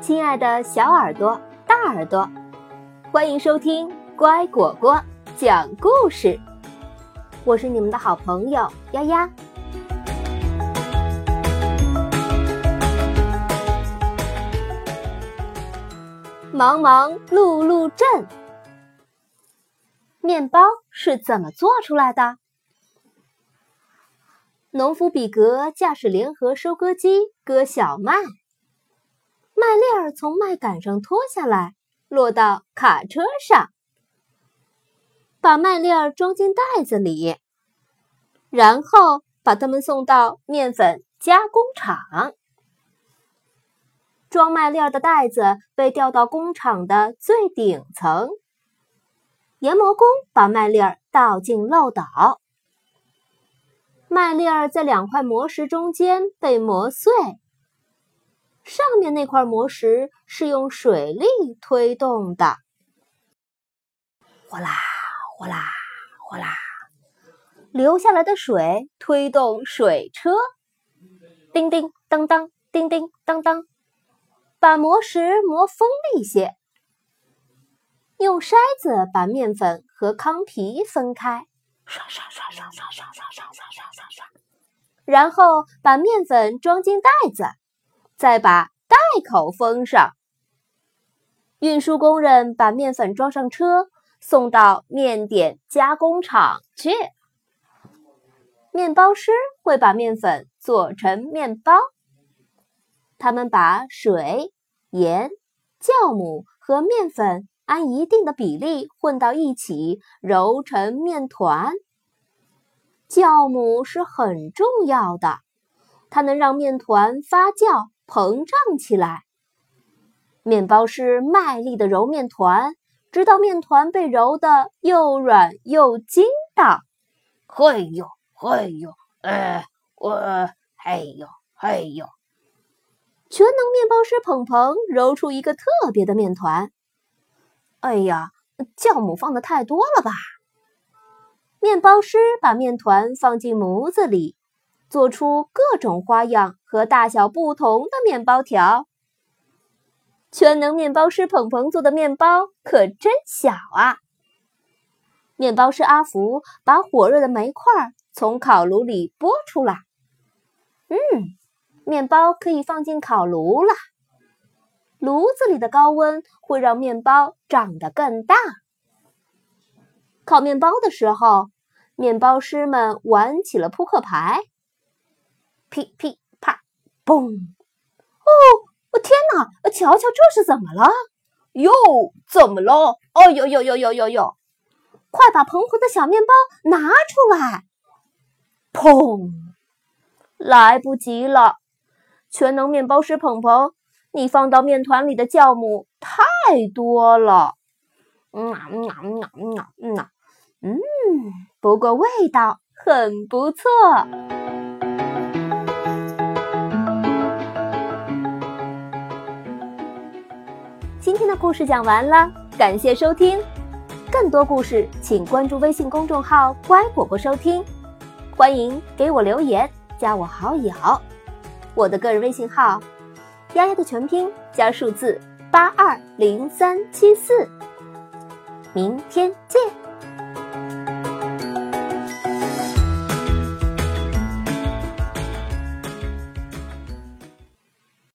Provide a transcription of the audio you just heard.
亲爱的小耳朵、大耳朵，欢迎收听乖果果讲故事。我是你们的好朋友丫丫。忙忙碌碌镇，面包是怎么做出来的？农夫比格驾驶联合收割机割小麦。麦粒儿从麦秆上脱下来，落到卡车上，把麦粒儿装进袋子里，然后把它们送到面粉加工厂。装麦粒儿的袋子被吊到工厂的最顶层，研磨工把麦粒儿倒进漏斗，麦粒儿在两块磨石中间被磨碎。上面那块磨石是用水力推动的，哗啦哗啦哗啦，流下来的水推动水车，叮叮当当，叮叮当当，把磨石磨锋利些。用筛子把面粉和糠皮分开，刷刷刷刷刷刷刷刷刷刷刷，然后把面粉装进袋子。再把袋口封上。运输工人把面粉装上车，送到面点加工厂去。面包师会把面粉做成面包。他们把水、盐、酵母和面粉按一定的比例混到一起，揉成面团。酵母是很重要的，它能让面团发酵。膨胀起来，面包师卖力的揉面团，直到面团被揉得又软又筋道。嘿呦嘿呦，呃，我嘿呦嘿呦，全能面包师鹏鹏揉出一个特别的面团。哎呀，酵母放的太多了吧？面包师把面团放进模子里。做出各种花样和大小不同的面包条。全能面包师鹏鹏做的面包可真小啊！面包师阿福把火热的煤块从烤炉里拨出来。嗯，面包可以放进烤炉了。炉子里的高温会让面包长得更大。烤面包的时候，面包师们玩起了扑克牌。噼噼啪，嘣！哦，我天哪！瞧瞧，这是怎么了？哟，怎么了？哦呦呦呦呦呦呦！快把蓬蓬的小面包拿出来！砰！来不及了！全能面包师鹏鹏，你放到面团里的酵母太多了。嗯啊嗯啊嗯啊嗯啊嗯，嗯，不过味道很不错。今天的故事讲完了，感谢收听。更多故事，请关注微信公众号“乖果果”收听。欢迎给我留言，加我好友。我的个人微信号：丫丫的全拼加数字八二零三七四。明天见。